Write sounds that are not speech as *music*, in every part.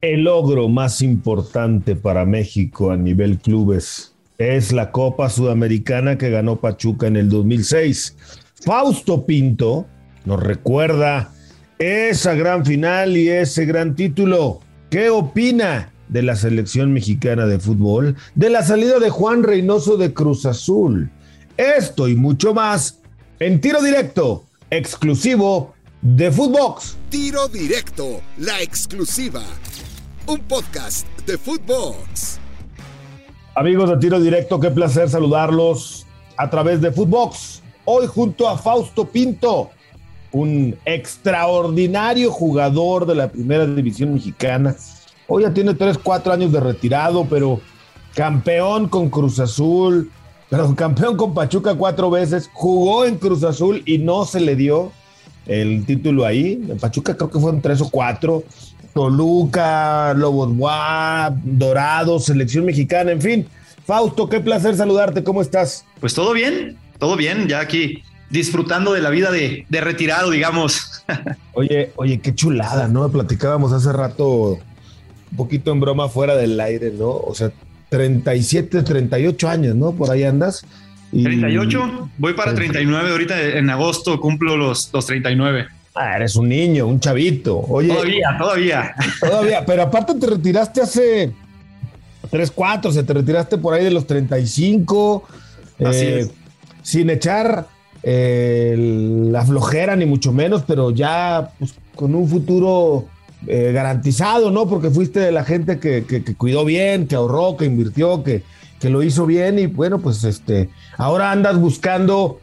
El logro más importante para México a nivel clubes es la Copa Sudamericana que ganó Pachuca en el 2006. Fausto Pinto nos recuerda esa gran final y ese gran título. ¿Qué opina de la selección mexicana de fútbol? De la salida de Juan Reynoso de Cruz Azul. Esto y mucho más en tiro directo, exclusivo de Footbox. Tiro directo, la exclusiva. Un podcast de Footbox. Amigos de Tiro Directo, qué placer saludarlos a través de Footbox. Hoy junto a Fausto Pinto, un extraordinario jugador de la primera división mexicana. Hoy ya tiene 3, 4 años de retirado, pero campeón con Cruz Azul, pero campeón con Pachuca cuatro veces, jugó en Cruz Azul y no se le dio el título ahí. En Pachuca creo que fueron tres o cuatro. Toluca, Lobos Guap, Dorado, Selección Mexicana, en fin. Fausto, qué placer saludarte, ¿cómo estás? Pues todo bien, todo bien, ya aquí disfrutando de la vida de, de retirado, digamos. *laughs* oye, oye, qué chulada, ¿no? Platicábamos hace rato, un poquito en broma fuera del aire, ¿no? O sea, 37, 38 años, ¿no? Por ahí andas. 38, voy para 39, ahorita en agosto cumplo los, los 39. Ah, eres un niño, un chavito. Oye, todavía, todavía. Todavía, pero aparte te retiraste hace 3, 4, o sea, te retiraste por ahí de los 35. Así eh, es. Sin echar eh, la flojera, ni mucho menos, pero ya pues, con un futuro eh, garantizado, ¿no? Porque fuiste de la gente que, cuidó bien, que ahorró, que invirtió, que, que lo hizo bien y bueno, pues este, ahora andas buscando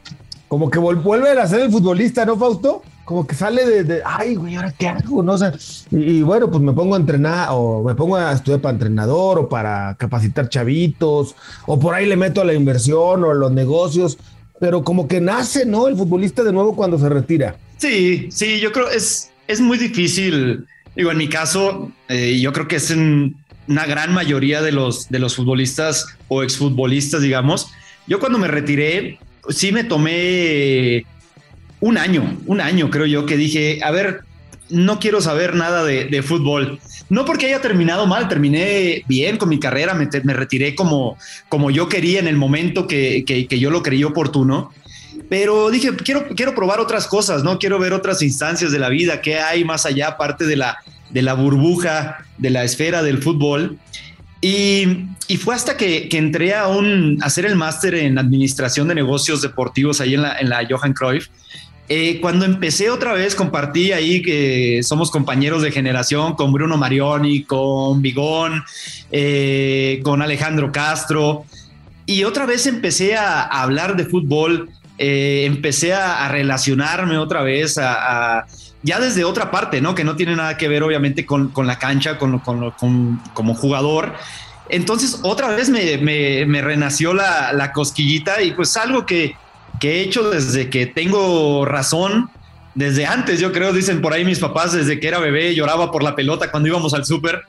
como que vuelve a ser el futbolista, ¿no, Fausto? Como que sale de, ay, güey, ¿ahora qué hago? No sé. y, bueno, pues me pongo a entrenar o me pongo a estudiar para entrenador o para capacitar chavitos o por ahí le meto a la inversión o a los negocios, pero como que nace, ¿no? El futbolista de nuevo cuando se retira. Sí, sí, yo creo es, es muy difícil Digo, en mi caso, eh, yo creo que es en una gran mayoría de los, de los futbolistas o exfutbolistas, digamos. Yo cuando me retiré, sí me tomé un año, un año creo yo, que dije, a ver, no quiero saber nada de, fútbol. No porque haya terminado mal, terminé bien con mi carrera, me, me retiré como, como yo quería en el momento que, que, yo lo creí oportuno pero dije, quiero, quiero probar otras cosas, ¿no? Quiero ver otras instancias de la vida, qué hay más allá, aparte de la, de la burbuja, de la esfera del fútbol. Y, y fue hasta que, que, entré a, un, hacer el máster en administración de negocios deportivos ahí en la, en la Johan Cruyff. Eh, cuando empecé otra vez, compartí ahí que somos compañeros de generación con Bruno Marioni, con Bigón, eh, con Alejandro Castro. Y otra vez empecé a, a hablar de fútbol eh, empecé a, relacionarme otra vez, a, ya desde otra parte, ¿no? Que no tiene nada que ver obviamente con, la cancha, con, como jugador. Entonces otra vez me, renació la, cosquillita y pues algo que, he hecho desde que tengo razón, desde antes, yo creo, dicen por ahí mis papás, desde que era bebé lloraba por la pelota cuando íbamos al súper.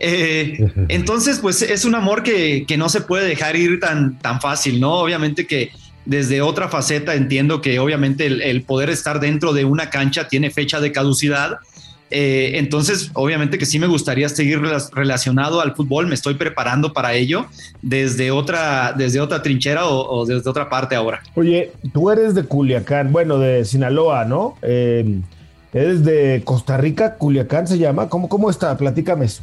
Eh, *laughs* entonces, pues es un amor que, no se puede dejar ir tan, tan fácil, ¿no? Obviamente que desde otra faceta entiendo que obviamente el, poder estar dentro de una cancha tiene fecha de caducidad. Eh, entonces, obviamente que sí me gustaría seguir relacionado al fútbol, me estoy preparando para ello desde otra, desde otra trinchera o, desde otra parte ahora. Oye, tú eres de Culiacán, bueno, de Sinaloa, ¿no? Eh, eres de Costa Rica, Culiacán se llama. ¿Cómo, cómo está? Platícame eso.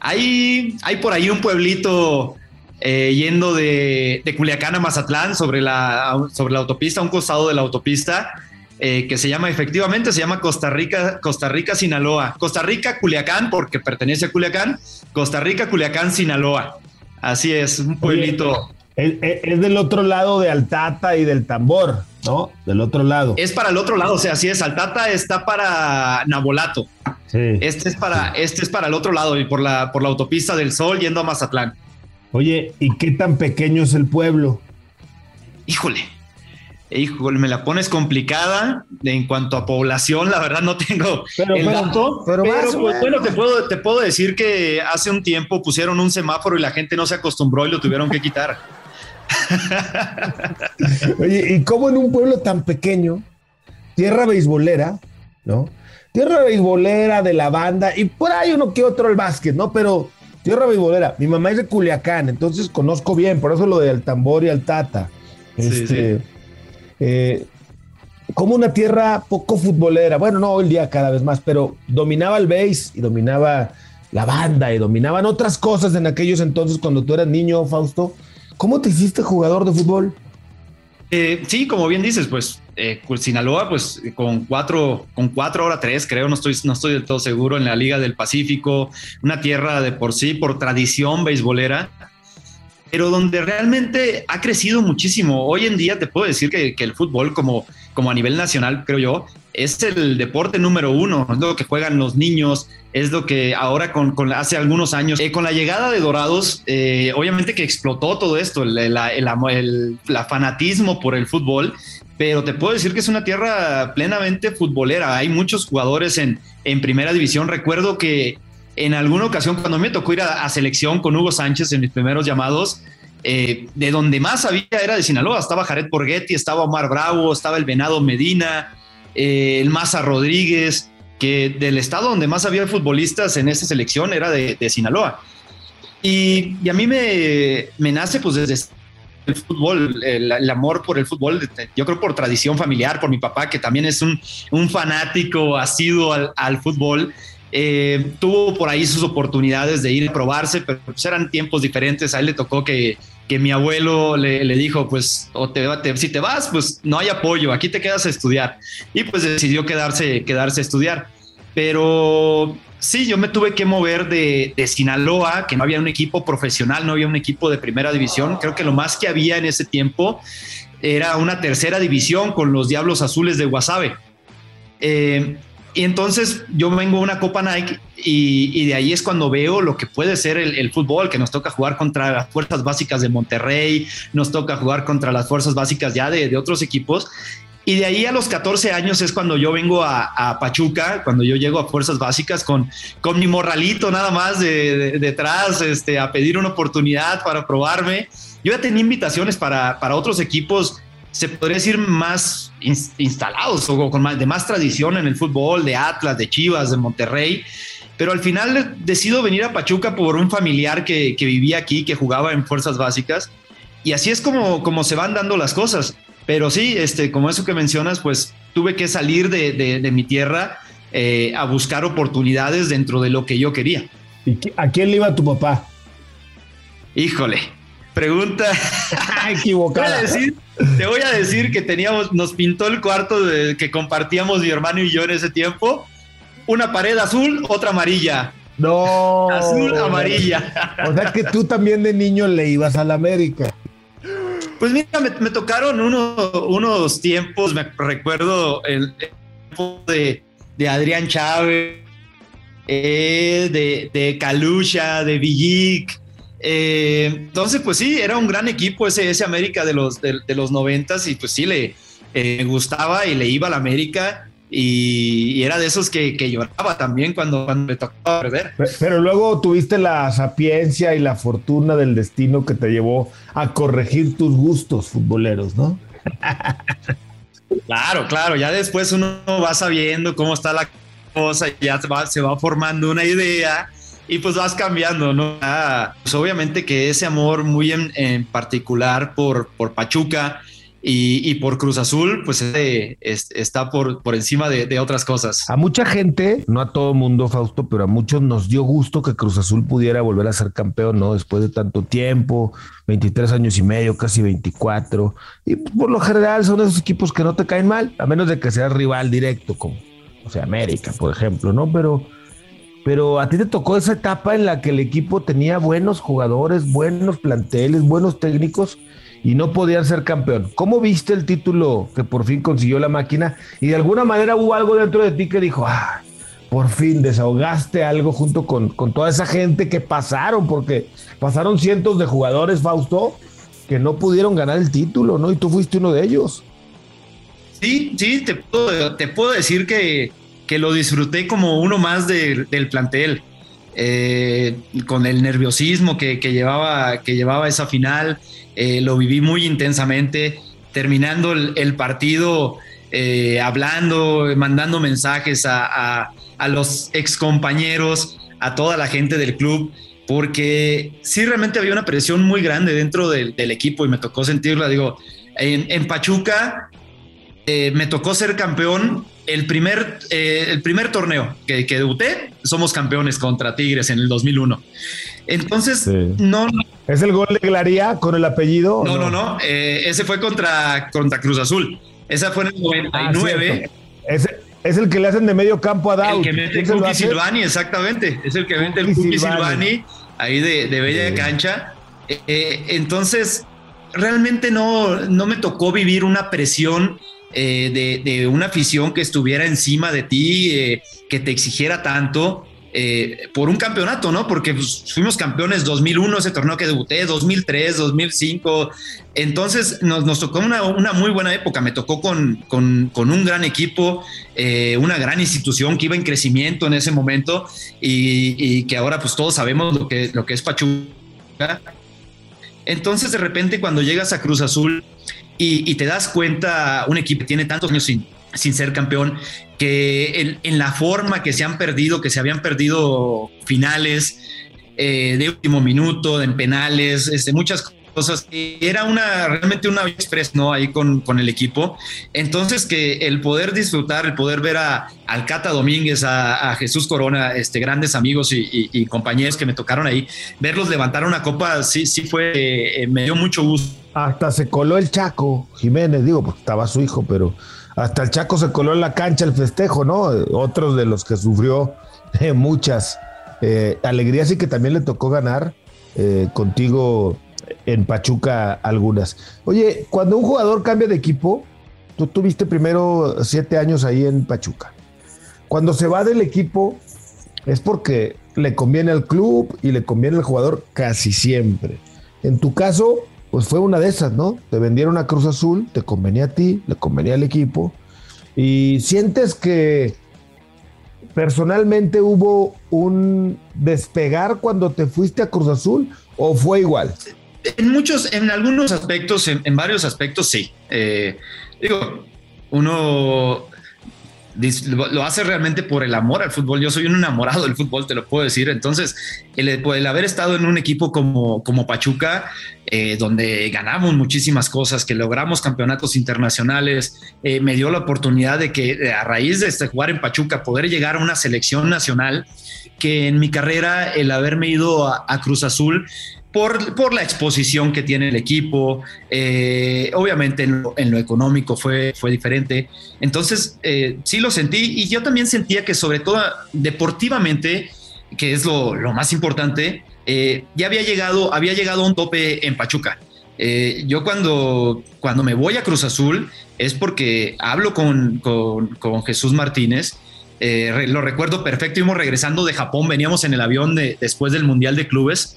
Hay, hay por ahí un pueblito eh, yendo de, Culiacán a Mazatlán sobre la, sobre la autopista, un costado de la autopista, eh, que se llama efectivamente, se llama Costa Rica, Costa Rica, Sinaloa. Costa Rica, Culiacán, porque pertenece a Culiacán, Costa Rica, Culiacán, Sinaloa. Así es, un pueblito. es, del otro lado de Altata y del tambor, ¿no? Del otro lado. Es para el otro lado, o sea, así es. Altata está para Nabolato. Este es para, este es para el otro lado y por la, por la autopista del Sol yendo a Mazatlán. Oye, ¿y qué tan pequeño es el pueblo? Híjole, híjole, me la pones complicada en cuanto a población, la verdad no tengo el dato, pero, pues, bueno, te puedo, te puedo decir que hace un tiempo pusieron un semáforo y la gente no se acostumbró y lo tuvieron que quitar. *laughs* Oye, ¿y cómo en un pueblo tan pequeño, tierra beisbolera, ¿no? tierra beisbolera de la banda y por ahí uno que otro el básquet, ¿no? Pero tierra beisbolera. Mi mamá es de Culiacán, entonces conozco bien, por eso lo del tambor y el tata. Este, eh, como una tierra poco futbolera. Bueno, no hoy día cada vez más, pero dominaba el base y dominaba la banda y dominaban otras cosas en aquellos entonces cuando tú eras niño, Fausto. ¿Cómo te hiciste jugador de fútbol? Eh, sí, como bien dices, pues, eh, Sinaloa, pues con cuatro, con cuatro ahora tres, creo, no estoy, no estoy del todo seguro, en la Liga del Pacífico, una tierra de por sí, por tradición beisbolera, pero donde realmente ha crecido muchísimo. Hoy en día te puedo decir que, el fútbol, como, como a nivel nacional, creo yo, es el deporte número uno, es lo que juegan los niños, es lo que ahora con, hace algunos años, eh, con la llegada de Dorados, eh, obviamente que explotó todo esto, el, el, fanatismo por el fútbol, pero te puedo decir que es una tierra plenamente futbolera, hay muchos jugadores en, en primera división, recuerdo que en alguna ocasión cuando me tocó ir a, selección con Hugo Sánchez en mis primeros llamados, eh, de donde más había era de Sinaloa, estaba Jared Porghetti, estaba Omar Bravo, estaba el Venado Medina, eh, el Maza Rodríguez, que del estado donde más había futbolistas en esa selección era de, Sinaloa. Y, a mí me, me, nace pues desde el fútbol, el, amor por el fútbol, yo creo por tradición familiar, por mi papá, que también es un, un fanático asiduo al, al fútbol. Eh, tuvo por ahí sus oportunidades de ir a probarse, pero pues eran tiempos diferentes. A él le tocó que que mi abuelo le, dijo, pues, o te, si te vas, pues no hay apoyo, aquí te quedas a estudiar. Y pues decidió quedarse, quedarse a estudiar. Pero sí, yo me tuve que mover de, de, Sinaloa, que no había un equipo profesional, no había un equipo de primera división. Creo que lo más que había en ese tiempo era una tercera división con los Diablos Azules de Guasave. Eh, y entonces yo vengo a una Copa Nike y, de ahí es cuando veo lo que puede ser el, fútbol, que nos toca jugar contra las fuerzas básicas de Monterrey, nos toca jugar contra las fuerzas básicas ya de, otros equipos. Y de ahí a los 14 años es cuando yo vengo a, Pachuca, cuando yo llego a Fuerzas Básicas con, con mi morralito nada más de, detrás, este, a pedir una oportunidad para probarme. Yo ya tenía invitaciones para, para otros equipos se podría decir, más instalados o con más, de más tradición en el fútbol, de Atlas, de Chivas, de Monterrey. Pero al final decido venir a Pachuca por un familiar que, vivía aquí, que jugaba en fuerzas básicas. Y así es como, como se van dando las cosas. Pero sí, este, como eso que mencionas, pues tuve que salir de, mi tierra eh, a buscar oportunidades dentro de lo que yo quería. ¿Y a quién le iba tu papá? Híjole, Pregunta *laughs* equivocada. te voy a decir que teníamos, nos pintó el cuarto de, que compartíamos mi hermano y yo en ese tiempo. Una pared azul, otra amarilla. No. Azul, amarilla. O sea que tú también de niño le ibas a la América. Pues mira, me, tocaron unos tiempos, me recuerdo el, tiempo de, Adrián Chávez, eh, de, de Calucha, de Villic, eh, entonces, pues sí, era un gran equipo ese, ese América de los, de, los noventas y pues sí, le eh, gustaba y le iba a la América y, era de esos que, lloraba también cuando, cuando me tocaba perder. Pero, luego tuviste la sapiencia y la fortuna del destino que te llevó a corregir tus gustos futboleros, ¿no? Claro, claro, ya después uno va sabiendo cómo está la cosa, y ya se va, se va formando una idea y pues vas cambiando, ¿no? Ah, pues obviamente que ese amor muy en, particular por, por Pachuca y, por Cruz Azul, pues está por, por encima de, otras cosas. A mucha gente, no a todo mundo, Fausto, pero a muchos nos dio gusto que Cruz Azul pudiera volver a ser campeón, ¿no? Después de tanto tiempo, 23 años y medio, casi 24. Y pues, por lo general son esos equipos que no te caen mal, a menos de que seas rival directo, como, o sea, América, por ejemplo, ¿no? Pero pero a ti te tocó esa etapa en la que el equipo tenía buenos jugadores, buenos planteles, buenos técnicos y no podían ser campeón. ¿Cómo viste el título que por fin consiguió la máquina? Y de alguna manera hubo algo dentro de ti que dijo, ah, por fin desahogaste algo junto con, con toda esa gente que pasaron, porque pasaron cientos de jugadores, Fausto, que no pudieron ganar el título, ¿no? Y tú fuiste uno de ellos. Sí, sí, te puedo, te puedo decir que que lo disfruté como uno más del plantel. Eh, con el nerviosismo que, llevaba, que llevaba esa final, eh, lo viví muy intensamente. Terminando el, partido, eh, hablando, mandando mensajes a, a, los ex compañeros, a toda la gente del club, porque sí realmente había una presión muy grande dentro del, equipo y me tocó sentirla. Digo, en, Pachuca eh, me tocó ser campeón el primer, eh, el primer torneo que, que, debuté, somos campeones contra Tigres en el 2001. Entonces, no, ¿Es el gol de Glaría con el apellido? No, no, no. Eh, ese fue contra, contra Cruz Azul. Esa fue en el 99. Ah, es el que le hacen de medio campo a Daud. El que mete el Cookie Silvani, exactamente. Es el que mete el Cookie Silvani. ahí de, de bella cancha. Entonces, realmente no, no me tocó vivir una presión eh, de, una afición que estuviera encima de ti, que te exigiera tanto. Eh, por un campeonato, ¿no? Porque pues, fuimos campeones 2001, ese torneo que debuté, 2003, 2005. Entonces nos, tocó una, una, muy buena época. Me tocó con, con, un gran equipo, eh, una gran institución que iba en crecimiento en ese momento y, que ahora pues todos sabemos lo que, lo que es Pachuca. Entonces de repente cuando llegas a Cruz Azul y, y te das cuenta, un equipo que tiene tantos años sin, sin ser campeón, que en, la forma que se han perdido, que se habían perdido finales eh, de último minuto, en penales, este, muchas cosas. Era una realmente una express, ¿no? Ahí con, con, el equipo. Entonces, que el poder disfrutar, el poder ver a Alcata Domínguez, a, Jesús Corona, este, grandes amigos y, compañeros que me tocaron ahí, verlos levantar una copa, sí, sí fue, eh, me dio mucho gusto. Hasta se coló el Chaco Jiménez, digo, porque estaba su hijo, pero hasta el Chaco se coló en la cancha el festejo, ¿no? Otros de los que sufrió eh, muchas eh, alegrías y que también le tocó ganar eh, contigo en Pachuca algunas. Oye, cuando un jugador cambia de equipo, tú tuviste primero siete años ahí en Pachuca. Cuando se va del equipo es porque le conviene al club y le conviene al jugador casi siempre. En tu caso, pues fue una de esas, ¿no? Te vendieron a Cruz Azul, te convenía a ti, le convenía al equipo. Y sientes que personalmente hubo un despegar cuando te fuiste a Cruz Azul o fue igual? En muchos, en algunos aspectos, en, varios aspectos, sí. Eh, digo, uno lo hace realmente por el amor al fútbol. Yo soy un enamorado del fútbol, te lo puedo decir. Entonces, el, haber estado en un equipo como, como Pachuca, eh, donde ganamos muchísimas cosas, que logramos campeonatos internacionales, eh, me dio la oportunidad de que a raíz de este, jugar en Pachuca, poder llegar a una selección nacional, que en mi carrera, el haberme ido a Cruz Azul, por, la exposición que tiene el equipo, eh, obviamente en lo, económico fue, fue diferente. Entonces, eh, sí lo sentí y yo también sentía que sobre todo deportivamente, que es lo, más importante, eh, ya había llegado, había llegado a un tope en Pachuca. yo cuando, cuando me voy a Cruz Azul es porque hablo con, con, Jesús Martínez. lo recuerdo perfecto, íbamos regresando de Japón, veníamos en el avión de, después del Mundial de Clubes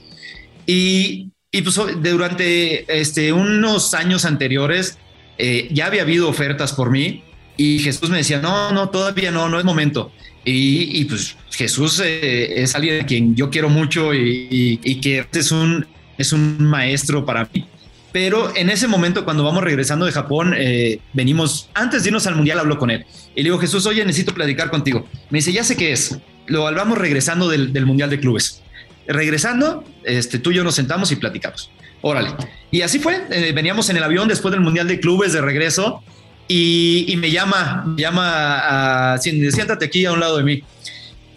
y, y pues durante este, unos años anteriores eh, ya había habido ofertas por mí y Jesús me decía, no, no, todavía no, no es momento. Y, y pues Jesús eh, es alguien a quien yo quiero mucho y, y, que es un, es un maestro para mí. Pero en ese momento, cuando vamos regresando de Japón, eh, venimos, antes de irnos al Mundial, hablo con él. Y le digo, Jesús, oye, necesito platicar contigo. Me dice, ya sé qué es. Lo vamos regresando del, del Mundial de Clubes regresando, este, tú y yo nos sentamos y platicamos. Órale. Y así fue. Eh, veníamos en el avión después del Mundial de Clubes de regreso y, me llama, me llama a, siéntate aquí a un lado de mí.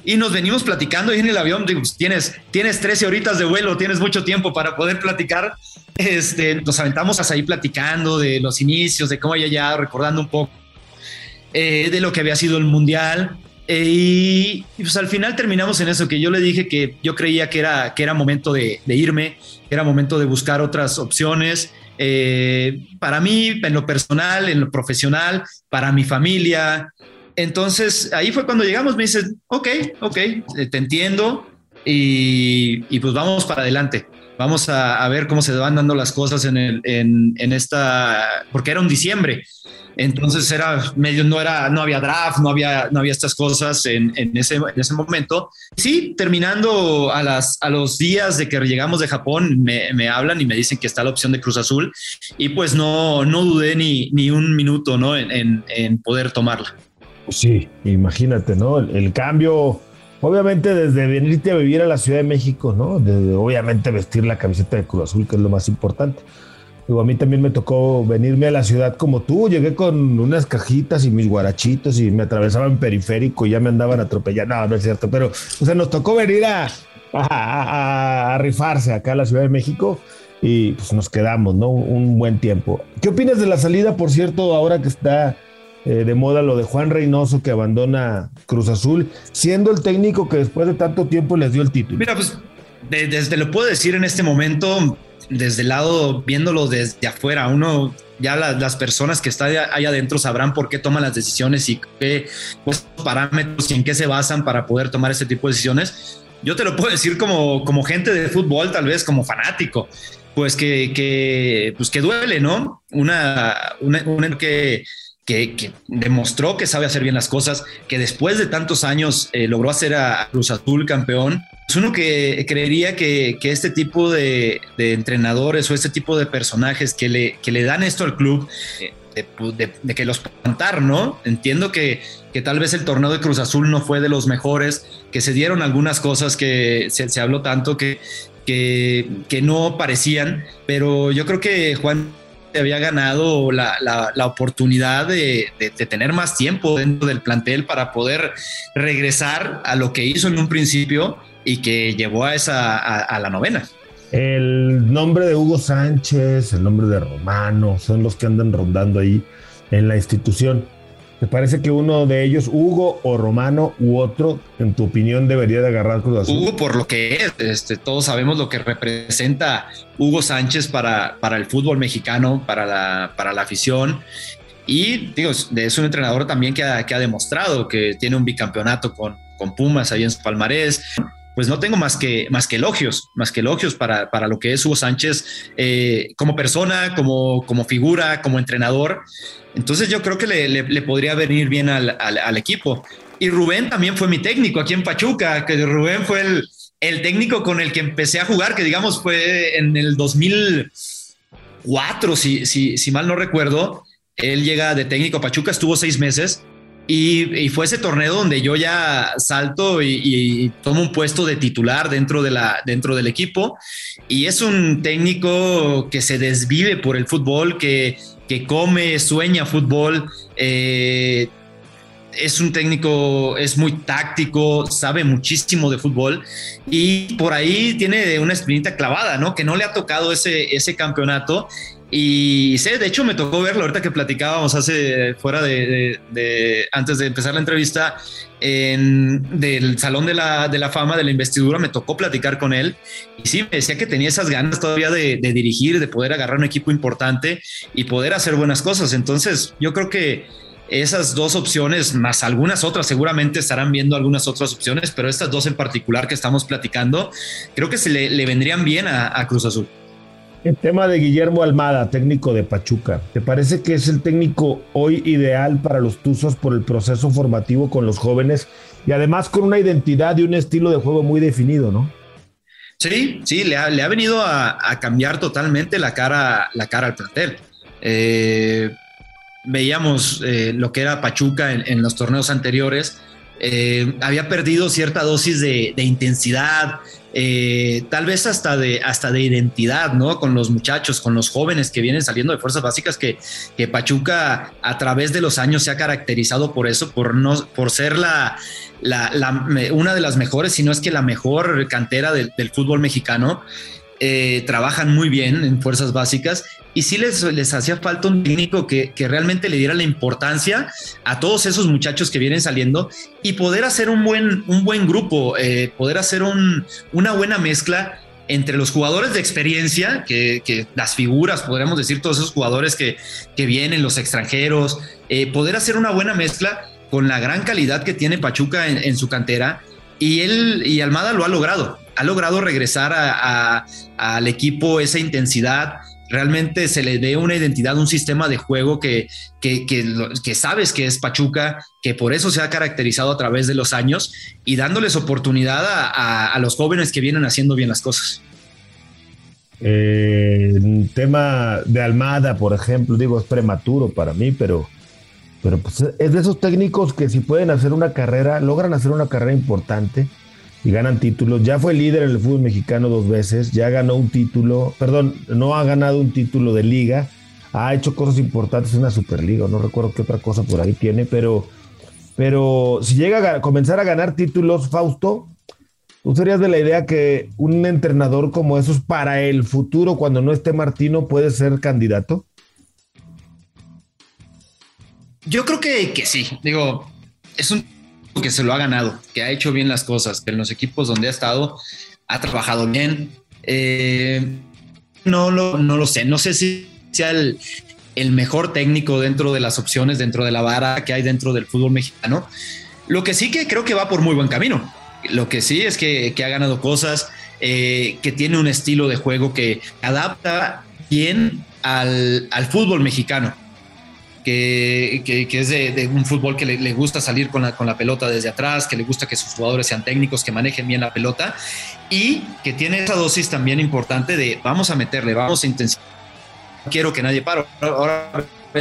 Y nos venimos platicando y en el avión, digo, pues, tienes, tienes 13 horitas de vuelo, tienes mucho tiempo para poder platicar. Este, nos aventamos hasta ahí platicando de los inicios, de cómo había ya recordando un poco eh, de lo que había sido el Mundial. Eh, y, pues al final terminamos en eso, que yo le dije que yo creía que era, que era momento de, irme, que era momento de buscar otras opciones. Eh, para mí, en lo personal, en lo profesional, para mi familia. Entonces ahí fue cuando llegamos, me dice, ok, ok, eh, te entiendo, y, pues vamos para adelante. Vamos a, ver cómo se van dando las cosas en, el, en, en esta, porque era un diciembre. Entonces era medio, no era, no había draft, no había, no había estas cosas en, en, ese, en ese momento. Sí, terminando a, las, a los días de que llegamos de Japón, me, me, hablan y me dicen que está la opción de Cruz Azul y pues no, no dudé ni, ni un minuto ¿no? en, en poder tomarla. Sí, imagínate, ¿no? El, el, cambio, obviamente desde venirte a vivir a la Ciudad de México, ¿no? Desde, obviamente vestir la camiseta de Cruz Azul, que es lo más importante a mí también me tocó venirme a la ciudad como tú. Llegué con unas cajitas y mis guarachitos y me atravesaban periférico y ya me andaban atropellando. No, no es cierto, pero o sea, nos tocó venir a, a, rifarse acá a la Ciudad de México y pues nos quedamos, ¿no? Un buen tiempo. ¿Qué opinas de la salida, por cierto, ahora que está eh, de moda lo de Juan Reynoso que abandona Cruz Azul, siendo el técnico que después de tanto tiempo les dio el título? Mira, pues desde lo puedo decir en este momento, desde el lado, viéndolo desde afuera, uno ya las personas que están ahí adentro sabrán por qué toman las decisiones y qué parámetros y en qué se basan para poder tomar ese tipo de decisiones. Yo te lo puedo decir como, como gente de fútbol, tal vez como fanático, pues que, pues que duele, ¿no? Una, una, que, que, demostró que sabe hacer bien las cosas, que después de tantos años eh, logró hacer a Cruz Azul campeón uno que creería que, este tipo de, entrenadores o este tipo de personajes que le, que le dan esto al club, eh, de, que los plantar, ¿no? Entiendo que, que, tal vez el torneo de Cruz Azul no fue de los mejores, que se dieron algunas cosas que se, habló tanto que, que, que, no parecían, pero yo creo que Juan había ganado la, la, oportunidad de, de, tener más tiempo dentro del plantel para poder regresar a lo que hizo en un principio y que llevó a esa a, la novena. El nombre de Hugo Sánchez, el nombre de Romano, son los que andan rondando ahí en la institución. ¿Te parece que uno de ellos, Hugo o Romano u otro, en tu opinión, debería de agarrar Cruz Azul? Hugo por lo que es, este, todos sabemos lo que representa Hugo Sánchez para, para el fútbol mexicano, para la, para la afición. Y digo, es un entrenador también que ha, que ha demostrado que tiene un bicampeonato con, con Pumas ahí en su palmarés pues no tengo más que, más que elogios, más que elogios para, para lo que es Hugo Sánchez eh, como persona, como, como figura, como entrenador. Entonces yo creo que le, podría venir bien al, al, equipo. Y Rubén también fue mi técnico aquí en Pachuca, que Rubén fue el, el técnico con el que empecé a jugar, que digamos fue en el 2004, si, si, si mal no recuerdo. Él llega de técnico a Pachuca, estuvo seis meses y, fue ese torneo donde yo ya salto y, tomo un puesto de titular dentro, de la, dentro del equipo. Y es un técnico que se desvive por el fútbol, que, que come, sueña fútbol. Eh, es un técnico, es muy táctico, sabe muchísimo de fútbol y por ahí tiene una espinita clavada, ¿no? Que no le ha tocado ese, ese campeonato y sé, de hecho me tocó verlo ahorita que platicábamos hace fuera de, antes de empezar la entrevista en, del Salón de la, de la Fama, de la investidura, me tocó platicar con él y sí, me decía que tenía esas ganas todavía de, dirigir, de poder agarrar un equipo importante y poder hacer buenas cosas. Entonces yo creo que esas dos opciones, más algunas otras, seguramente estarán viendo algunas otras opciones, pero estas dos en particular que estamos platicando, creo que se le, vendrían bien a Cruz Azul. El tema de Guillermo Almada, técnico de Pachuca. ¿Te parece que es el técnico hoy ideal para los Tuzos por el proceso formativo con los jóvenes y además con una identidad y un estilo de juego muy definido, no? Sí, sí, le ha, venido a, cambiar totalmente la cara, la cara al plantel. Eh, veíamos eh, lo que era Pachuca en, los torneos anteriores. Eh, había perdido cierta dosis de, intensidad, eh, tal vez hasta de, hasta de identidad, ¿no? Con los muchachos, con los jóvenes que vienen saliendo de fuerzas básicas, que, Pachuca a través de los años se ha caracterizado por eso, por, no, por ser la, una de las mejores, si no es que la mejor cantera del, del fútbol mexicano. Eh, trabajan muy bien en fuerzas básicas y sí les, les hacía falta un técnico que, que, realmente le diera la importancia a todos esos muchachos que vienen saliendo y poder hacer un buen, un buen grupo, eh, poder hacer un, una buena mezcla entre los jugadores de experiencia, que, que, las figuras, podríamos decir, todos esos jugadores que, que vienen, los extranjeros, eh, poder hacer una buena mezcla con la gran calidad que tiene Pachuca en, su cantera. Y él y Almada lo ha logrado, ha logrado regresar al equipo esa intensidad, realmente se le ve una identidad, un sistema de juego que, que, sabes que es Pachuca, que por eso se ha caracterizado a través de los años y dándoles oportunidad a, los jóvenes que vienen haciendo bien las cosas. Eh, tema de Almada, por ejemplo, digo, es prematuro para mí, pero, pero pues es de esos técnicos que si pueden hacer una carrera, logran hacer una carrera importante y ganan títulos. Ya fue líder en el fútbol mexicano dos veces, ya ganó un título, perdón, no ha ganado un título de liga, ha hecho cosas importantes en la Superliga, no recuerdo qué otra cosa por ahí tiene, pero, pero si llega a comenzar a ganar títulos, Fausto, ¿tú serías de la idea que un entrenador como esos para el futuro, cuando no esté Martino, puede ser candidato? Yo creo que, que sí, digo, es un que se lo ha ganado, que ha hecho bien las cosas, que en los equipos donde ha estado ha trabajado bien. Eh, no, lo, no lo sé, no sé si sea el, mejor técnico dentro de las opciones, dentro de la vara que hay dentro del fútbol mexicano. Lo que sí que creo que va por muy buen camino. Lo que sí es que, ha ganado cosas, eh, que tiene un estilo de juego que adapta bien al, al fútbol mexicano que, es de, un fútbol que le, gusta salir con la, con la, pelota desde atrás, que le gusta que sus jugadores sean técnicos, que manejen bien la pelota y que tiene esa dosis también importante de vamos a meterle, vamos a intensificar. Quiero que nadie pare. Ahora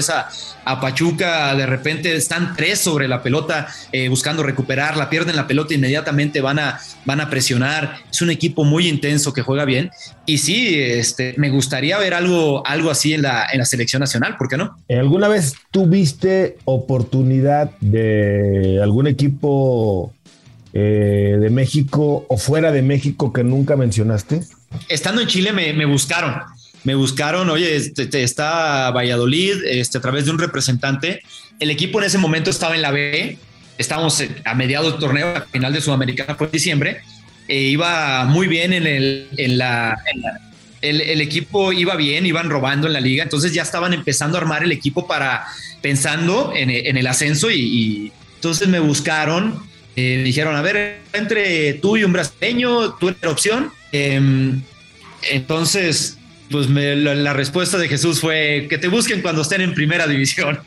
a, a, Pachuca, de repente están tres sobre la pelota eh, buscando recuperarla, pierden la pelota inmediatamente, van a, van a presionar. Es un equipo muy intenso que juega bien. Y sí, este, me gustaría ver algo, algo así en la, en la selección nacional, ¿por qué no? ¿Alguna vez tuviste oportunidad de algún equipo eh, de México o fuera de México que nunca mencionaste? Estando en Chile me, me buscaron me buscaron, oye, este, está Valladolid, este, a través de un representante. El equipo en ese momento estaba en la B, estábamos a mediados del torneo, a final de Sudamericana fue en diciembre, e iba muy bien en, el, en la... el, equipo iba bien, iban robando en la liga, entonces ya estaban empezando a armar el equipo para pensando en, el ascenso y, entonces me buscaron, eh, dijeron, a ver, entre tú y un brasileño, tú eres opción. Em, entonces pues la, respuesta de Jesús fue que te busquen cuando estén en primera división.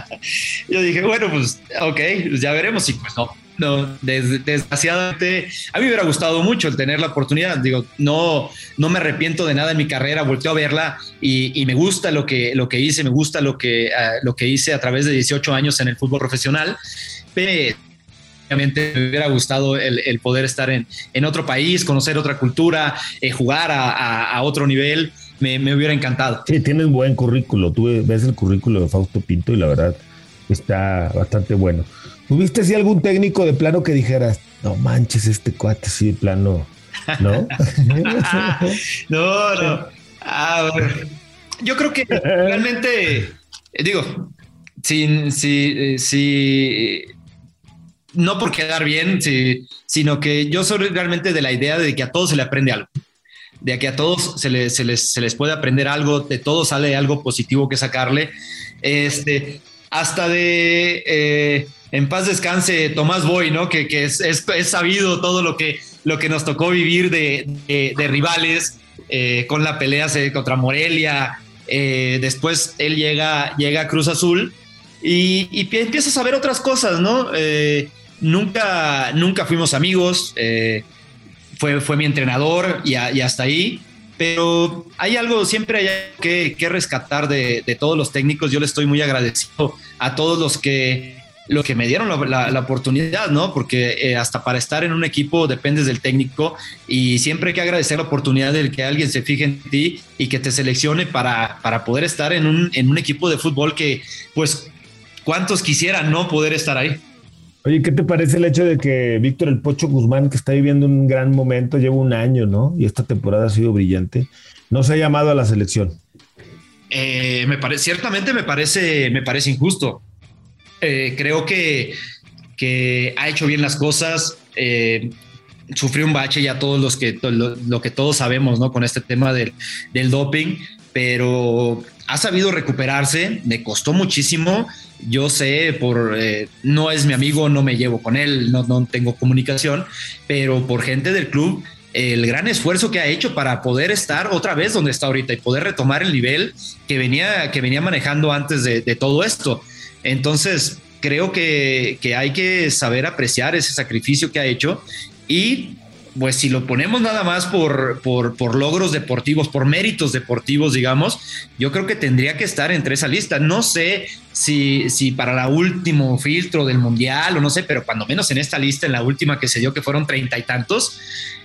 *laughs* Yo dije, bueno, pues ok, pues ya veremos. Y pues no, no, desgraciadamente, a mí me hubiera gustado mucho el tener la oportunidad. Digo, no, no me arrepiento de nada en mi carrera, volteo a verla y, me gusta lo que, lo que hice, me gusta lo que, ah, lo que hice a través de 18 años en el fútbol profesional. Pero obviamente me hubiera gustado el, poder estar en, en, otro país, conocer otra cultura, eh, jugar a, a, otro nivel me, hubiera encantado. Sí, tienes buen currículo. Tú ves el currículo de Fausto Pinto y la verdad está bastante bueno. ¿Tuviste si algún técnico de plano que dijeras, no manches, este cuate sí de plano, ¿no? *laughs* no, no. Ah, yo creo que realmente, digo, sin, si, si, no por quedar bien, sino que yo soy realmente de la idea de que a todos se le aprende algo de que a todos se les, se les, se les puede aprender algo, de todo sale algo positivo que sacarle. Este, hasta de eh, en paz descanse Tomás Boy, ¿no? Que, que es, sabido todo lo que, lo que nos tocó vivir de, de, rivales eh, con la pelea contra Morelia. Eh, después él llega, llega a Cruz Azul y, y empiezas a ver otras cosas, ¿no? nunca, nunca fuimos amigos fue, mi entrenador y, hasta ahí. Pero hay algo, siempre hay que, que rescatar de, todos los técnicos. Yo le estoy muy agradecido a todos los que, los que me dieron la, oportunidad, ¿no? Porque eh, hasta para estar en un equipo dependes del técnico y siempre hay que agradecer la oportunidad de que alguien se fije en ti y que te seleccione para, para poder estar en un, en un equipo de fútbol que, pues, ¿cuántos quisieran no poder estar ahí? Oye, ¿qué te parece el hecho de que Víctor El Pocho Guzmán, que está viviendo un gran momento, lleva un año, ¿no? Y esta temporada ha sido brillante, no se ha llamado a la selección? Eh, me parece, ciertamente me parece, me parece injusto. Eh, creo que, que, ha hecho bien las cosas. Eh, sufrió un bache ya todos los que lo, que todos sabemos, ¿no? Con este tema del, del doping pero ha sabido recuperarse, me costó muchísimo. Yo sé, por eh, no es mi amigo, no me llevo con él, no, no tengo comunicación, pero por gente del club, el gran esfuerzo que ha hecho para poder estar otra vez donde está ahorita y poder retomar el nivel que venía, que venía manejando antes de, de todo esto. Entonces, creo que, que, hay que saber apreciar ese sacrificio que ha hecho y pues si lo ponemos nada más por, por, por, logros deportivos, por méritos deportivos, digamos, yo creo que tendría que estar entre esa lista. No sé si, si para el último filtro del Mundial o no sé, pero cuando menos en esta lista, en la última que se dio, que fueron treinta y tantos,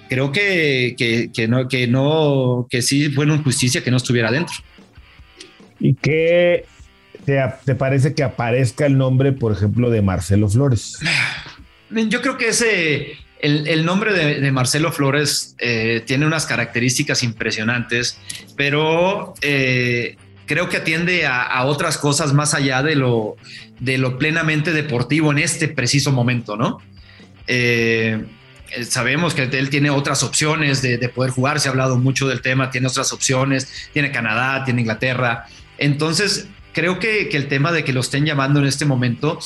creo que, que, que, no, que no, que sí fue una injusticia que no estuviera dentro. ¿Y qué te, te parece que aparezca el nombre, por ejemplo, de Marcelo Flores? *sighs* Yo creo que ese el, nombre de, Marcelo Flores eh, tiene unas características impresionantes, pero eh, creo que atiende a, otras cosas más allá de lo, plenamente deportivo en este preciso momento, ¿no? Eh, sabemos que él tiene otras opciones de, de, poder jugar, se ha hablado mucho del tema, tiene otras opciones, tiene Canadá, tiene Inglaterra. Entonces, creo que, que el tema de que lo estén llamando en este momento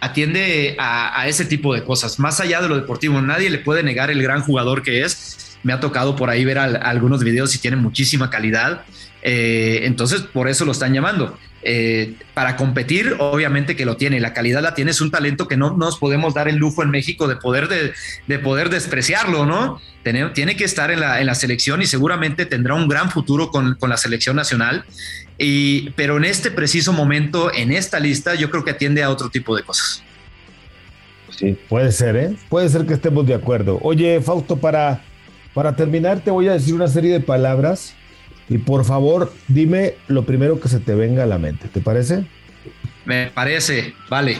atiende a, ese tipo de cosas, más allá de lo deportivo. Nadie le puede negar el gran jugador que es. Me ha tocado por ahí ver algunos videos y tiene muchísima calidad. Eh, entonces, por eso lo están llamando. Eh, para competir, obviamente que lo tiene, la calidad la tiene, es un talento que no nos podemos dar el lujo en México de poder, de, de poder despreciarlo, ¿no? Tiene, tiene que estar en la, selección y seguramente tendrá un gran futuro con la selección nacional. Y, pero en este preciso momento, en esta lista, yo creo que atiende a otro tipo de cosas. Sí, puede ser, ¿eh? Puede ser que estemos de acuerdo. Oye, Fausto, para, para terminar, te voy a decir una serie de palabras y por favor, dime lo primero que se te venga a la mente. ¿Te parece? Me parece, vale.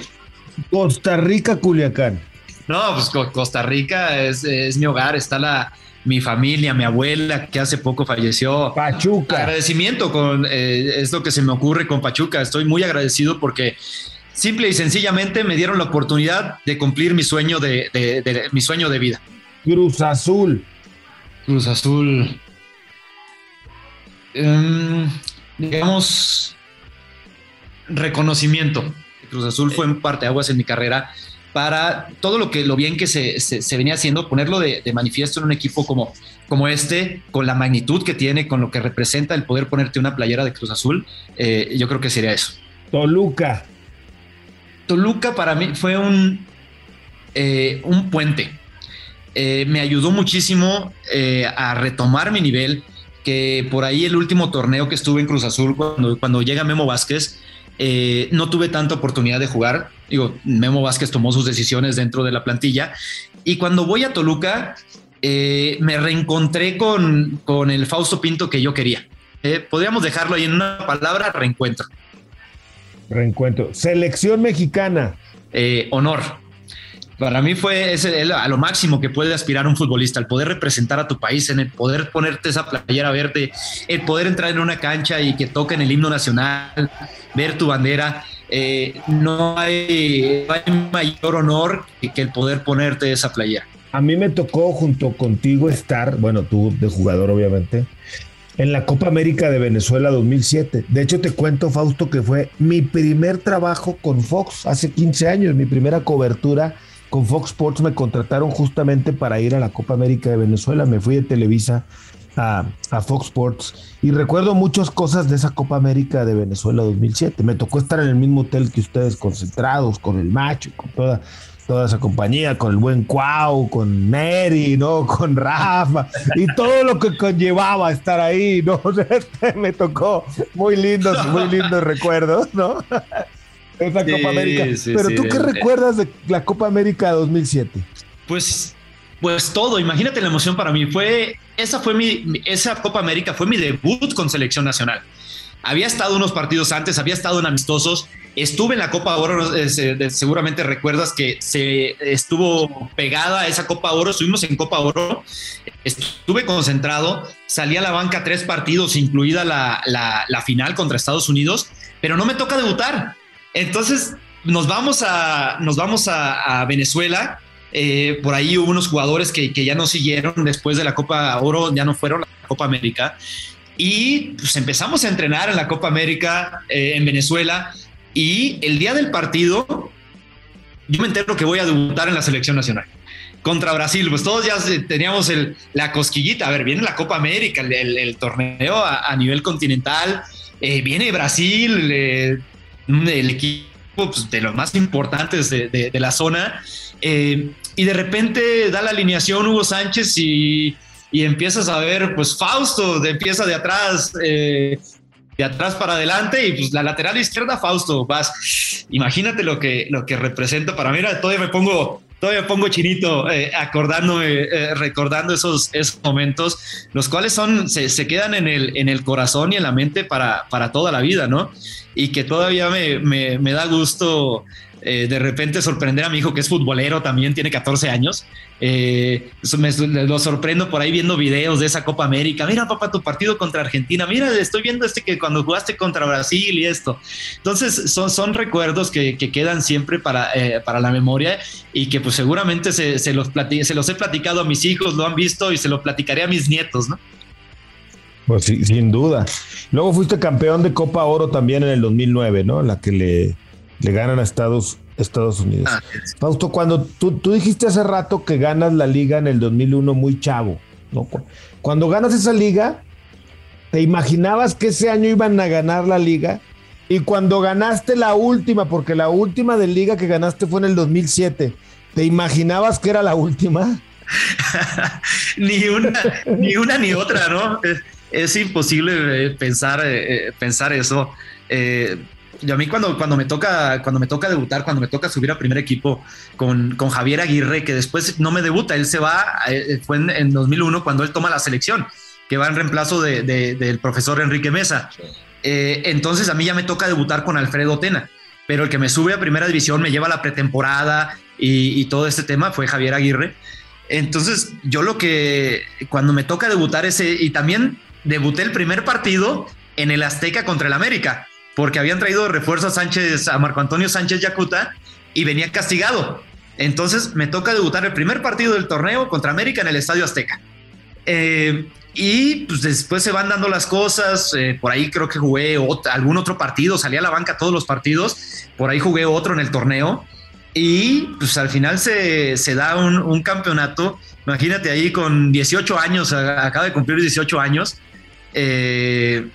Costa Rica, Culiacán. No, pues Costa Rica es, es mi hogar, está la, mi familia, mi abuela, que hace poco falleció. Pachuca. Agradecimiento con eh, esto que se me ocurre con Pachuca. Estoy muy agradecido porque simple y sencillamente me dieron la oportunidad de cumplir mi sueño de, de, de, de mi sueño de vida. Cruz Azul. Cruz Azul. Um, digamos, reconocimiento. Cruz Azul fue en parte aguas en mi carrera para todo lo que lo bien que se, se, se venía haciendo, ponerlo de, de, manifiesto en un equipo como, como este, con la magnitud que tiene, con lo que representa el poder ponerte una playera de Cruz Azul, eh, yo creo que sería eso. Toluca. Toluca para mí fue un, eh, un puente. Eh, me ayudó muchísimo a retomar mi nivel, que por ahí el último torneo que estuve en Cruz Azul, cuando, cuando llega Memo Vázquez, eh, no tuve tanta oportunidad de jugar. Digo, Memo Vázquez tomó sus decisiones dentro de la plantilla. Y cuando voy a Toluca, eh, me reencontré con, con, el Fausto Pinto que yo quería. Eh, podríamos dejarlo ahí en una palabra, reencuentro. Reencuentro. Selección mexicana. Eh, honor. Para mí fue ese, a lo máximo que puede aspirar un futbolista, el poder representar a tu país, en el poder ponerte esa playera verde, el poder entrar en una cancha y que toquen el himno nacional, ver tu bandera. Eh, no, hay, mayor honor que, que el poder ponerte esa playera. A mí me tocó junto contigo estar, bueno, tú de jugador obviamente, en la Copa América de Venezuela 2007. De hecho, te cuento, Fausto, que fue mi primer trabajo con Fox hace 15 años, mi primera cobertura con Fox Sports me contrataron justamente para ir a la Copa América de Venezuela. Me fui de Televisa a, a, Fox Sports y recuerdo muchas cosas de esa Copa América de Venezuela 2007. Me tocó estar en el mismo hotel que ustedes, concentrados, con el macho, con toda, toda esa compañía, con el buen Cuau, con Neri, ¿no? *laughs* Con Rafa y todo lo que conllevaba estar ahí, ¿no? *laughs* Me tocó muy lindos, muy lindos *laughs* recuerdos, ¿no? esa sí, Copa América. Sí, Pero sí, tú qué recuerdas de la Copa América 2007? Pues, pues todo. Imagínate la emoción para mí. Fue esa fue mi esa Copa América fue mi debut con selección nacional. Había estado unos partidos antes, había estado en amistosos. Estuve en la Copa Oro, seguramente recuerdas que se estuvo pegada a esa Copa Oro, estuvimos en Copa Oro, estuve concentrado, salí a la banca tres partidos, incluida la, final contra Estados Unidos, pero no me toca debutar. Entonces nos vamos a, nos vamos a Venezuela. Eh, por ahí hubo unos jugadores que, que, ya no siguieron después de la Copa Oro, ya no fueron a la Copa América. y pues empezamos a entrenar en la Copa América eh, en Venezuela y el día del partido yo me entero que voy a debutar en la selección nacional contra Brasil. Pues todos ya teníamos el, la cosquillita. A ver, viene la Copa América, el, torneo a, nivel continental. Eh, viene Brasil, eh, el equipo pues, de los más importantes de, la zona. Y de repente da la alineación Hugo Sánchez y y empiezas a ver, pues Fausto de, empieza de atrás, eh, de atrás para adelante y pues la lateral izquierda, Fausto, vas, imagínate lo que, lo que representa para mí, todavía me pongo, todavía me pongo chinito eh, acordándome, eh, recordando esos, esos momentos, los cuales son, se, se, quedan en el, en el corazón y en la mente para, para toda la vida, ¿no? Y que todavía me, me, me da gusto eh, de repente sorprender a mi hijo que es futbolero también, tiene 14 años. Eh, lo sorprendo por ahí viendo videos de esa Copa América. Mira, papá, tu partido contra Argentina. Mira, estoy viendo este que cuando jugaste contra Brasil y esto. Entonces, son, son recuerdos que, quedan siempre para, eh, para la memoria y que pues seguramente se, los se los he platicado a mis hijos, lo han visto y se lo platicaré a mis nietos, ¿no? Pues sí, sin duda. Luego fuiste campeón de Copa Oro también en el 2009, ¿no? La que le le ganan a Estados, Estados Unidos. Ah, Fausto, cuando tú, tú, dijiste hace rato que ganas la liga en el 2001 muy chavo, ¿no? Cuando ganas esa liga, ¿te imaginabas que ese año iban a ganar la liga? Y cuando ganaste la última, porque la última de liga que ganaste fue en el 2007, ¿te imaginabas que era la última? *laughs* ni una, ni una ni otra, ¿no? Es, imposible eh, pensar, eh, eh, pensar eso. Eh, y a mí cuando, cuando, me toca, cuando me toca debutar, cuando me toca subir a primer equipo con, con Javier Aguirre, que después no me debuta, él se va, eh, fue en, 2001 cuando él toma la selección, que va en reemplazo de, del profesor Enrique Mesa. Eh, entonces a mí ya me toca debutar con Alfredo Tena, pero el que me sube a primera división, me lleva a la pretemporada y, y todo este tema fue Javier Aguirre. Entonces yo lo que, cuando me toca debutar ese, y también debuté el primer partido en el Azteca contra el América porque habían traído refuerzo a Sánchez, a Marco Antonio Sánchez Yacuta y venía castigado. Entonces me toca debutar el primer partido del torneo contra América en el Estadio Azteca. Eh, y pues después se van dando las cosas. Eh, por ahí creo que jugué algún otro partido, salí a la banca todos los partidos. Por ahí jugué otro en el torneo. Y pues al final se, da un, campeonato. Imagínate ahí con 18 años, acaba de cumplir 18 años. Eh,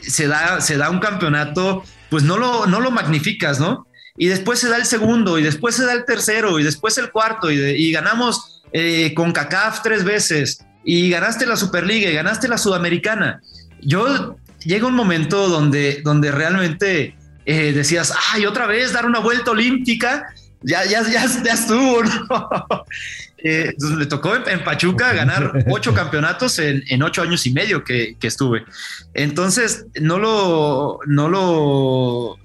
se da, se da un campeonato, pues no lo, no lo magnificas, ¿no? Y después se da el segundo, y después se da el tercero, y después el cuarto, y, ganamos eh, con CACAF tres veces, y ganaste la Superliga, y ganaste la Sudamericana. Yo llega un momento donde, donde realmente eh, decías, ay, otra vez dar una vuelta olímpica, ya, ya, ya, ya estuvo, *laughs* ¿no? Eh, le tocó en, Pachuca ganar ocho campeonatos en, ocho años y medio que, estuve. Entonces, no lo, no lo,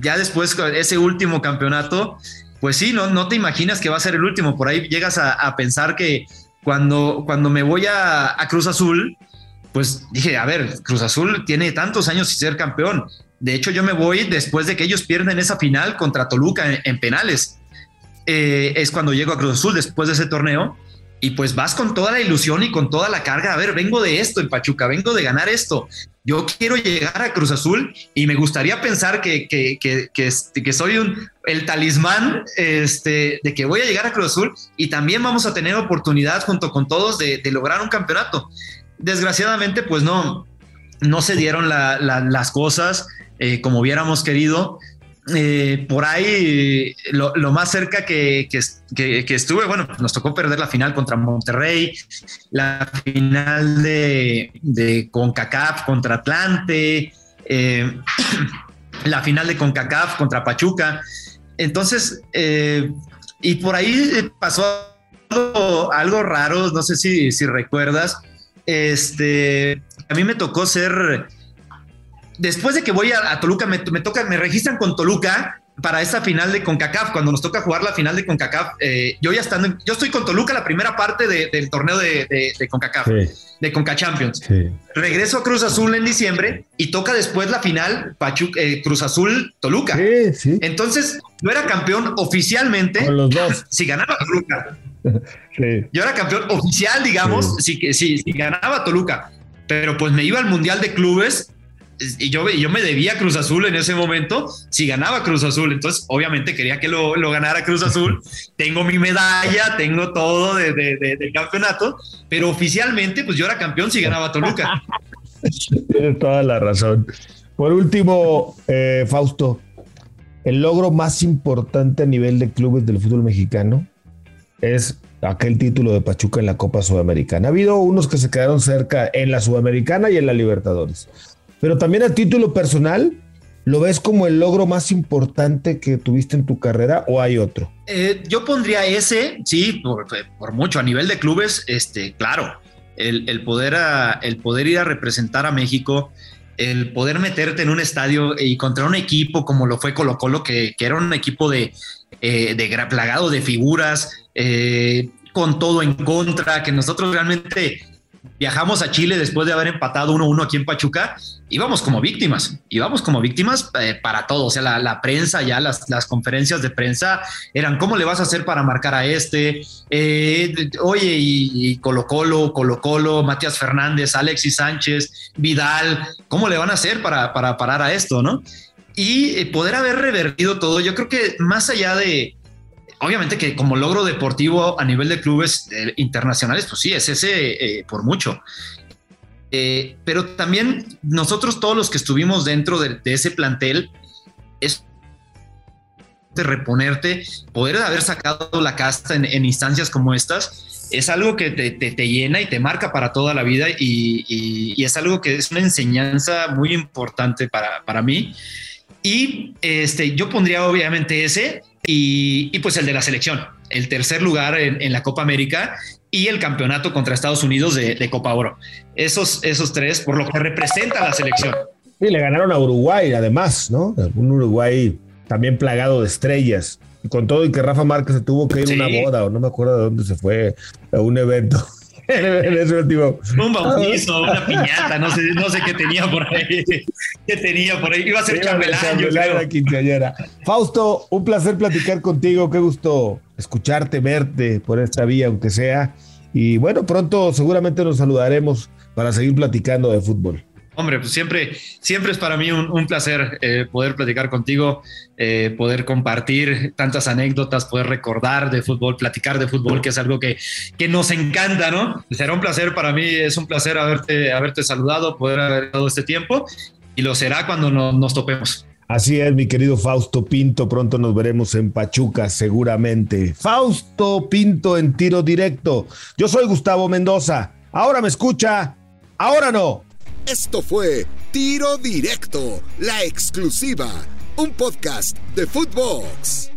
ya después ese último campeonato, pues sí, no, no te imaginas que va a ser el último. Por ahí llegas a, pensar que cuando, cuando me voy a, Cruz Azul, pues dije, a ver, Cruz Azul tiene tantos años sin ser campeón. De hecho, yo me voy después de que ellos pierden esa final contra Toluca en penales. Eh, es cuando llego a Cruz Azul después de ese torneo y pues vas con toda la ilusión y con toda la carga. A ver, vengo de esto en Pachuca, vengo de ganar esto. Yo quiero llegar a Cruz Azul y me gustaría pensar que, que, que, que, este, soy un, el talismán este, de que voy a llegar a Cruz Azul y también vamos a tener oportunidad junto con todos de, lograr un campeonato. Desgraciadamente, pues no, no se dieron las cosas eh, como hubiéramos querido. Eh, por ahí lo, más cerca que, estuve, bueno, nos tocó perder la final contra Monterrey, la final de, de CONCACAF contra Atlante, eh, *clears throat* la final de CONCACAF contra Pachuca. Entonces, eh, y por ahí pasó algo, raro, no sé si, si recuerdas, este, a mí me tocó ser después de que voy a, Toluca, me, toca, me registran con Toluca para esta final de CONCACAF, cuando nos toca jugar la final de CONCACAF, eh, yo ya estando, yo estoy con Toluca la primera parte del torneo de, de, CONCACAF, de CONCACHAMPIONS. Regreso a Cruz Azul en diciembre y toca después la final eh, Cruz Azul Toluca. Entonces, yo era campeón oficialmente. Con los dos. *clears throat* Si ganaba Toluca. *laughs* Yo era campeón oficial, digamos, si, si, si ganaba Toluca pero pues me iba al Mundial de Clubes y yo, yo me debía Cruz Azul en ese momento si ganaba Cruz Azul. Entonces, obviamente quería que lo, lo ganara Cruz Azul. tengo mi medalla, tengo todo de, de, campeonato, pero oficialmente, pues yo era campeón si ganaba Toluca. Tienes toda la razón. Por último, eh, Fausto, el logro más importante a nivel de clubes del fútbol mexicano es aquel título de Pachuca en la Copa Sudamericana. Ha habido unos que se quedaron cerca en la Sudamericana y en la Libertadores. Pero también a título personal, ¿lo ves como el logro más importante que tuviste en tu carrera o hay otro? Eh, yo pondría ese, sí, por, mucho. A nivel de clubes, este, claro, el, poder el poder ir a representar a México, el poder meterte en un estadio y contra un equipo como lo fue Colo Colo, que, era un equipo de, eh, plagado de figuras, eh, con todo en contra, que nosotros realmente viajamos a Chile después de haber empatado 1-1 aquí en Pachuca, íbamos como víctimas, íbamos como víctimas eh, para todo, o sea, la, prensa ya, las, las, conferencias de prensa eran, ¿cómo le vas a hacer para marcar a este? Eh, oye, y, Colo Colo, Colo Colo, Matías Fernández, Alexis Sánchez, Vidal, ¿cómo le van a hacer para, para parar a esto, no? Y eh, poder haber revertido todo, yo creo que más allá de, obviamente que como logro deportivo a nivel de clubes eh, internacionales, pues sí, es ese eh, por mucho. Eh, pero también nosotros todos los que estuvimos dentro de, ese plantel, es de reponerte, poder haber sacado la casta en, instancias como estas, es algo que te, llena y te marca para toda la vida y, es algo que es una enseñanza muy importante para, para mí. Y este, yo pondría obviamente ese, y, pues el de la selección, el tercer lugar en, la Copa América y el campeonato contra Estados Unidos de, Copa Oro. Esos, esos tres, por lo que representa la selección. Y le ganaron a Uruguay, además, ¿no? Un Uruguay también plagado de estrellas. Y con todo y que Rafa Márquez se tuvo que ir a una boda, o no me acuerdo de dónde se fue, a un evento. *laughs* Un bautizo, una piñata, no sé, no sé qué tenía por ahí. ¿Qué tenía por ahí? Iba a ser chambelán. Fausto, un placer platicar contigo. Qué gusto escucharte, verte por esta vía, aunque sea. Y bueno, pronto seguramente nos saludaremos para seguir platicando de fútbol. Hombre, pues siempre, siempre es para mí un, placer eh, poder platicar contigo, eh, poder compartir tantas anécdotas, poder recordar de fútbol, platicar de fútbol, que es algo que, que nos encanta, ¿no? Será un placer para mí, es un placer haberte, haberte saludado, poder haber dado este tiempo y lo será cuando nos topemos. Así es, mi querido Fausto Pinto. Pronto nos veremos en Pachuca, seguramente. Fausto Pinto en tiro directo. Yo soy Gustavo Mendoza. Ahora me escucha, ahora no. Esto fue Tiro Directo, la exclusiva, un podcast de Footbox.